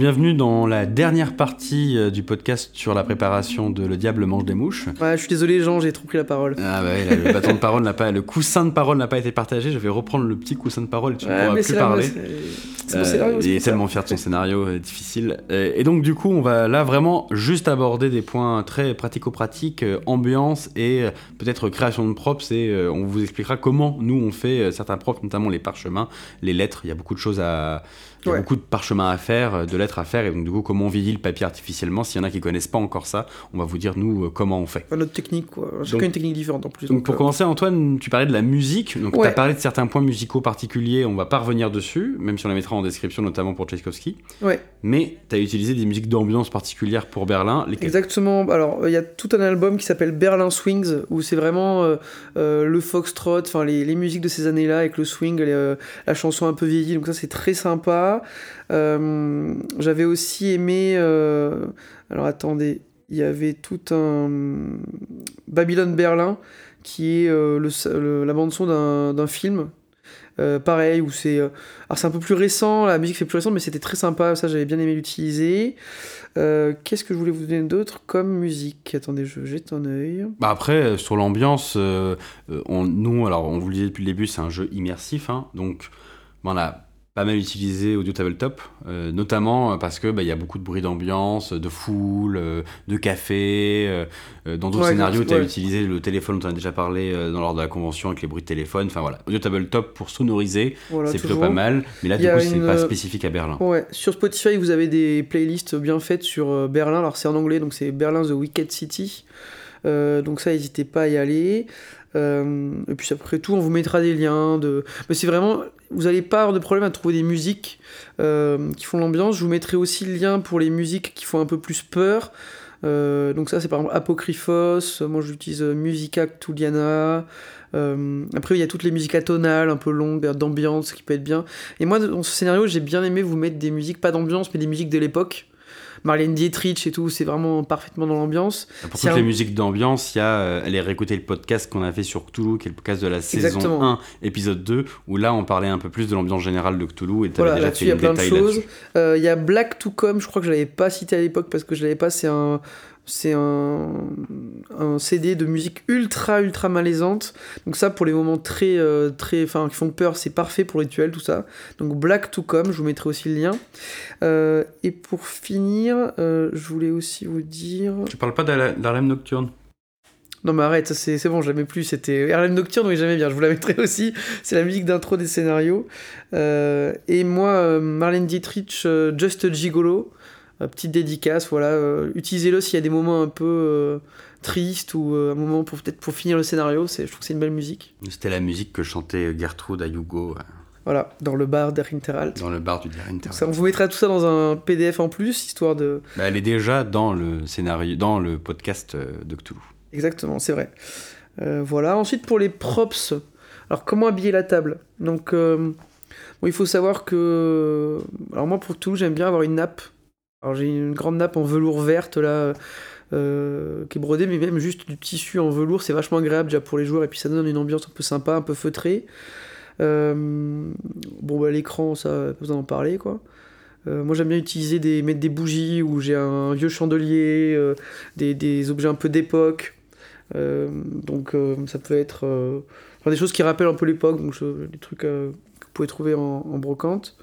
Bienvenue dans la dernière partie euh, du podcast sur la préparation de Le Diable mange des mouches. Ouais, je suis désolé Jean, j'ai trop pris la parole. Ah bah oui, le bâton de parole n'a pas, le coussin de parole n'a pas été partagé. Je vais reprendre le petit coussin de parole et tu ne Ouais, pourras plus là, parler. C'est- c'est mon Euh, scénario, il est tellement fier de son scénario, euh, difficile. Euh, et donc du coup, on va là vraiment juste aborder des points très pratico-pratiques, ambiance et peut-être création de props. Et on vous expliquera comment nous on fait certains props, notamment les parchemins, les lettres. Il y a beaucoup de choses à, il y a Ouais. beaucoup de parchemins à faire, de lettres à faire. Et donc du coup, comment on vieillit le papier artificiellement? S'il y en a qui connaissent pas encore ça, on va vous dire nous euh, comment on fait. Notre technique, quoi. Chacun Donc- une technique différente en plus. Donc pour euh, commencer, Antoine, tu parlais de la musique. Donc tu as Ouais. parlé de certains points musicaux particuliers. On va pas revenir dessus, même si on les mettra en description, notamment pour Tchaïkovski. Ouais, Mais tu as utilisé des musiques d'ambiance particulières pour Berlin. Lesquelles exactement. Alors, il y a tout un album qui s'appelle Berlin Swings, où c'est vraiment euh, euh, le foxtrot, enfin les, les musiques de ces années-là, avec le swing, les, euh, la chanson un peu vieillie. Donc ça, c'est très sympa. J'avais aussi aimé... Alors, attendez. Il y avait tout un... Babylone Berlin, qui est le, le- la bande-son d'un film Euh, pareil, où c'est. euh, Alors c'est un peu plus récent, la musique fait plus récente, mais c'était très sympa, ça j'avais bien aimé l'utiliser. Euh, Qu'est-ce que je voulais vous donner d'autre comme musique? Attendez, je jette un œil. Bah après, sur l'ambiance, on, nous, alors on vous le disait depuis le début, c'est un jeu immersif. hein. donc on a pas mal utilisé Audio Tabletop, euh, notamment parce que bah, il y a beaucoup de bruit d'ambiance, de foule, euh, de café. euh, dans d'autres Ouais, scénarios, tu as ouais. utilisé le téléphone dont on a déjà parlé dans l'ordre de la convention avec les bruits de téléphone. Enfin voilà, Audio Tabletop pour sonoriser, Voilà, c'est plutôt pas mal. Mais là, du coup, c'est pas spécifique à Berlin. Ouais, sur Spotify, vous avez des playlists bien faites sur Berlin. Alors, c'est en anglais, donc c'est Berlin The Wicked City. Donc, ça, n'hésitez pas à y aller. Euh, et puis, après tout, on vous mettra des liens. De... Mais c'est vraiment. Vous n'allez pas avoir de problème à trouver des musiques euh, qui font l'ambiance. Je vous mettrai aussi le lien pour les musiques qui font un peu plus peur. Euh, donc, ça, c'est par exemple Apocryphos. Moi, j'utilise Musica Ctuliana. Après, il y a toutes les musiques atonales, un peu longues, d'ambiance, qui peut être bien. Et moi, dans ce scénario, j'ai bien aimé vous mettre des musiques, pas d'ambiance, mais des musiques de l'époque. Marlène Dietrich et tout, c'est vraiment parfaitement dans l'ambiance. Pour c'est toutes un- les musiques d'ambiance, il y a, euh, allez réécouter le podcast qu'on a fait sur Cthulhu, qui est le podcast de la saison Exactement. 1, épisode 2, où là on parlait un peu plus de l'ambiance générale de Cthulhu et tu Voilà, déjà là-dessus, fait il y a une plein de choses. Euh, Il y a Black to Come, je crois que je l'avais pas cité à l'époque parce que je l'avais pas, c'est un. C'est un, un CD de musique ultra ultra malaisante. Donc ça pour les moments très euh, très enfin qui font peur, c'est parfait pour le rituel tout ça. Donc Black to Come, je vous mettrai aussi le lien. Euh, et pour finir, euh, je voulais aussi vous dire Tu parles pas d'Harlem Nocturne Non mais arrête, c'est c'est bon, jamais plus. C'était Harlem Nocturne, oui, jamais bien. Je vous la mettrai aussi. C'est la musique d'intro des scénarios. Et moi, Marlène Dietrich, Just a Gigolo. Euh, petite dédicace, voilà. euh, Utilisez-le s'il y a des moments un peu euh, tristes ou un moment pour peut-être pour finir le scénario. C'est, je trouve que c'est une belle musique. C'était la musique que chantait Gertrude à Hugo Voilà, dans le bar d'Erinteralt. dans le bar du Ça, on vous mettra tout ça dans un PDF en plus, histoire de. Bah, elle est déjà dans le scénario, dans le podcast de Cthulhu. Exactement, c'est vrai. Euh, voilà. Ensuite, pour les props, alors comment habiller la table? Donc, euh, bon, il faut savoir que. Alors, moi, pour tout, j'aime bien avoir une nappe. Alors, j'ai une grande nappe en velours verte, là, euh, qui est brodée, mais même juste du tissu en velours, c'est vachement agréable déjà pour les joueurs, et puis ça donne une ambiance un peu sympa, un peu feutrée. Euh, bon, bah, l'écran, ça, pas besoin d'en parler, quoi. Euh, moi j'aime bien utiliser des mettre des bougies où j'ai un vieux chandelier, euh, des, objets un peu d'époque. Euh, donc euh, ça peut être euh, des choses qui rappellent un peu l'époque, donc des trucs euh, que vous pouvez trouver en brocante.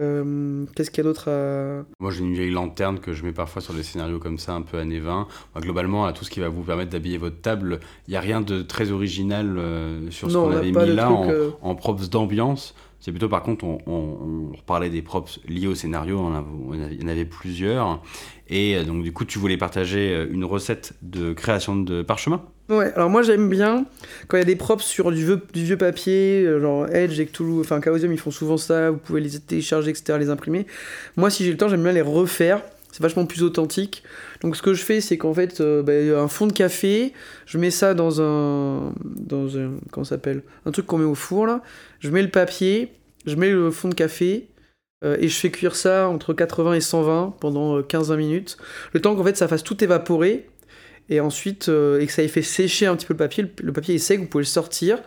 Euh, Qu'est-ce qu'il y a d'autre à... Moi j'ai une vieille lanterne que je mets parfois sur des scénarios comme ça, un peu années 20. Moi, globalement, là, tout ce qui va vous permettre d'habiller votre table, il n'y a rien de très original euh, sur ce qu'on avait mis là truc, en, euh, en props d'ambiance. C'est plutôt, par contre, on, on, reparlait des props liés au scénario, on il y en avait plusieurs. Et euh, donc, du coup, tu voulais partager euh, une recette de création de parchemin? Ouais, alors moi j'aime bien quand il y a des props sur du vieux, du vieux papier, euh, genre Edge et Cthulhu, enfin Chaosium ils font souvent ça, vous pouvez les télécharger, etc., les imprimer. Moi si j'ai le temps, j'aime bien les refaire, c'est vachement plus authentique. Donc ce que je fais, c'est qu'en fait, euh, bah, un fond de café, je mets ça dans un. dans un. comment s'appelle? Un truc qu'on met au four là, je mets le papier, je mets le fond de café. euh, et je fais cuire ça entre 80 et 120 pendant euh, 15-20 minutes. Le temps qu'en fait ça fasse tout évaporer. Et ensuite, euh, et que ça ait fait sécher un petit peu le papier, le, le papier est sec, vous pouvez le sortir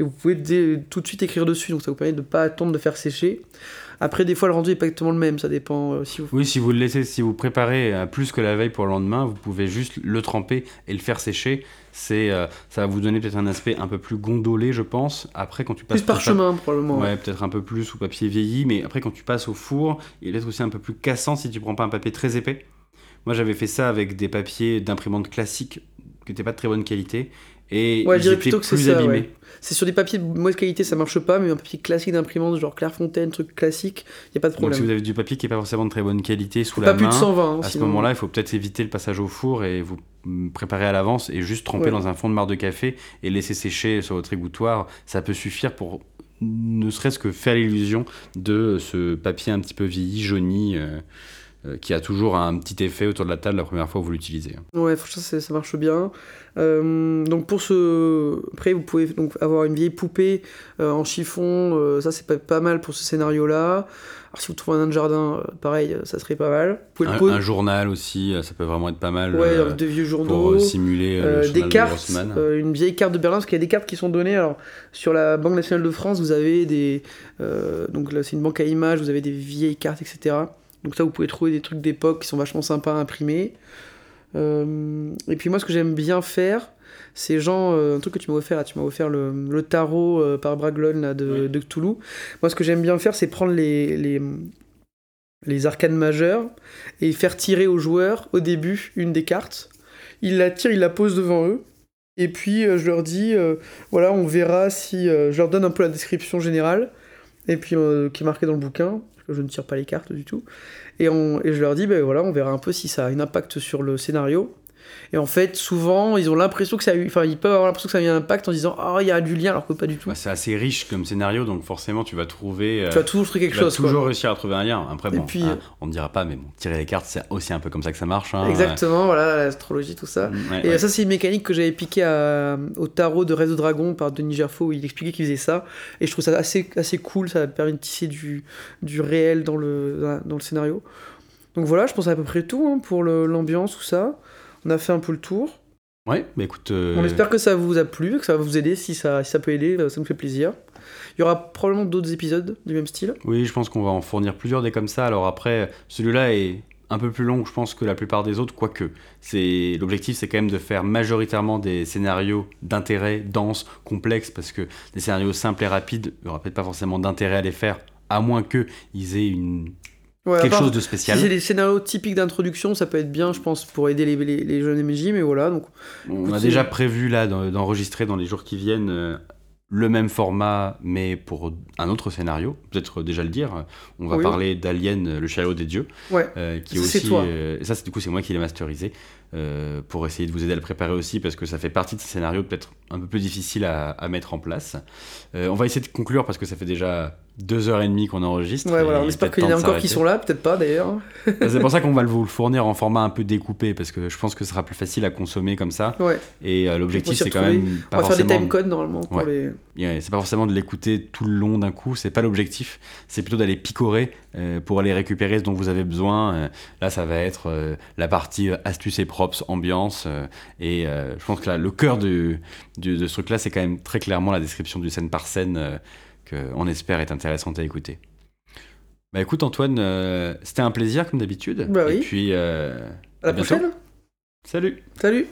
et vous pouvez dès- tout de suite écrire dessus. Donc ça vous permet de ne pas attendre de faire sécher. Après, des fois, le rendu n'est pas exactement le même, ça dépend euh, si vous. Oui, si vous le laissez, si vous préparez euh, plus que la veille pour le lendemain, vous pouvez juste le tremper et le faire sécher. C'est, euh, ça va vous donner peut-être un aspect un peu plus gondolé, je pense. Après, quand tu passes Plus parchemin, probablement. Ouais, peut-être un peu plus ou papier vieilli, mais après quand tu passes au four, il est peut-être aussi un peu plus cassant si tu prends pas un papier très épais. Moi j'avais fait ça avec des papiers d'imprimante classique qui n'étaient pas de très bonne qualité et Ouais, je ils dirais étaient plutôt que c'est plus ça, abîmés. ouais. C'est sur des papiers de mauvaise qualité, ça marche pas, mais un papier classique d'imprimante, genre Clairefontaine, truc classique, y a pas de Donc problème. si vous avez du papier qui est pas forcément de très bonne qualité sous pas la plus main, de 120. hein, à ce moment-là il faut peut-être éviter le passage au four et vous préparer à l'avance et juste tremper Ouais. dans un fond de marc de café et laisser sécher sur votre égouttoir. Ça peut suffire pour ne serait-ce que faire l'illusion de ce papier un petit peu vieilli, jauni. euh, qui a toujours un petit effet autour de la table la première fois où vous l'utilisez. Ouais, franchement, ça, marche bien. Euh, donc pour ce... Après, vous pouvez donc avoir une vieille poupée euh, en chiffon, euh, ça c'est pas, pas mal pour ce scénario-là. Alors si vous trouvez un nain de jardin, euh, pareil, euh, ça serait pas mal. Vous Un, journal aussi, euh, ça peut vraiment être pas mal Ouais, euh, de vieux pour journaux. euh, simuler euh, Euh, le des de cartes, euh, une vieille carte de Berlin, parce qu'il y a des cartes qui sont données. Alors, sur la Banque nationale de France, vous avez des. euh, donc là, c'est une banque à images, vous avez des vieilles cartes, etc. Donc, ça, vous pouvez trouver des trucs d'époque qui sont vachement sympas à imprimer. Euh, et puis, moi, ce que j'aime bien faire, c'est genre. euh, un truc que tu m'as offert, là, tu m'as offert le, le tarot euh, par Braglon là, de, de Cthulhu. Moi, ce que j'aime bien faire, c'est prendre les. les les arcanes majeures et faire tirer aux joueurs au début une des cartes. Ils la tirent, ils la posent devant eux. Et puis je leur dis, voilà, on verra si. je leur donne un peu la description générale, et puis qui est marquée dans le bouquin, je ne tire pas les cartes du tout. Et, je leur dis, ben voilà, on verra un peu si ça a un impact sur le scénario. Et en fait, souvent, ils ont l'impression que ça a eu. Enfin, ils peuvent avoir l'impression que ça a eu un impact en disant, ah, il y a du lien, alors que pas du tout. Bah, c'est assez riche comme scénario, donc forcément tu vas trouver. euh, tu vas toujours trouver quelque tu vas chose. quoi. toujours réussir à trouver un lien. Après, bon, puis, hein, on ne dira pas, mais bon, tirer les cartes, c'est aussi un peu comme ça que ça marche. hein, Exactement, voilà, l'astrologie, tout ça. ouais. Ouais, Et ouais. ça, c'est une mécanique que j'avais piqué à- au tarot de Réseau Dragon par Denis Gerfaux, où il expliquait qu'il faisait ça. Et je trouve ça assez, assez cool, ça permet de tisser du, du réel dans le, dans la- dans le scénario. Donc voilà, je pense à peu près tout hein, pour l'ambiance, tout ça. On a fait un peu le tour. Ouais, bah écoute. euh, On espère que ça vous a plu, que ça va vous aider. Si ça, si ça peut aider, euh, ça nous fait plaisir. Il y aura probablement d'autres épisodes du même style. Oui, je pense qu'on va en fournir plusieurs des comme ça. Alors après, celui-là est un peu plus long, je pense, que la plupart des autres, quoique. C'est l'objectif, c'est quand même de faire majoritairement des scénarios d'intérêt denses, complexes, parce que des scénarios simples et rapides, il n'y aura peut-être pas forcément d'intérêt à les faire, à moins que ils aient une Ouais, quelque part- chose de Si spécial. c'est des scénarios typiques d'introduction, ça peut être bien, je pense, pour aider les, les, les jeunes MJ, mais voilà. Donc, On a déjà prévu là d'en- d'enregistrer dans les jours qui viennent euh, le même format, mais pour un autre scénario. Peut-être déjà le dire. On va Oui. parler d'Alien, euh, le chariot des dieux. ouais. Euh, qui est aussi, toi. euh, ça, c'est du coup, c'est moi qui l'ai masterisé euh, pour essayer de vous aider à le préparer aussi parce que ça fait partie de ces scénarios peut-être un peu plus difficiles à, à mettre en place. Euh, on va essayer de conclure parce que ça fait déjà deux heures et demie qu'on enregistre. Ouais, voilà, on espère qu'il y en a encore qui sont là, peut-être pas d'ailleurs. C'est pour ça qu'on va vous le fournir en format un peu découpé parce que je pense que ce sera plus facile à consommer comme ça. Ouais, Et euh, On l'objectif, c'est quand même on pas va faire des forcément. timecodes normalement pour Ouais. les. Yeah, c'est pas forcément de l'écouter tout le long d'un coup, c'est pas l'objectif. C'est plutôt d'aller picorer euh, pour aller récupérer ce dont vous avez besoin. Euh, là, ça va être euh, la partie euh, astuces et props, ambiance. euh, et euh, je pense que là, le cœur du, du- de ce truc-là, c'est quand même très clairement la description du scène par scène euh, qu'on espère est intéressante à écouter. Bah écoute, Antoine, euh, c'était un plaisir comme d'habitude. Bah oui. Et puis, euh, À la À bientôt. prochaine salut! Salut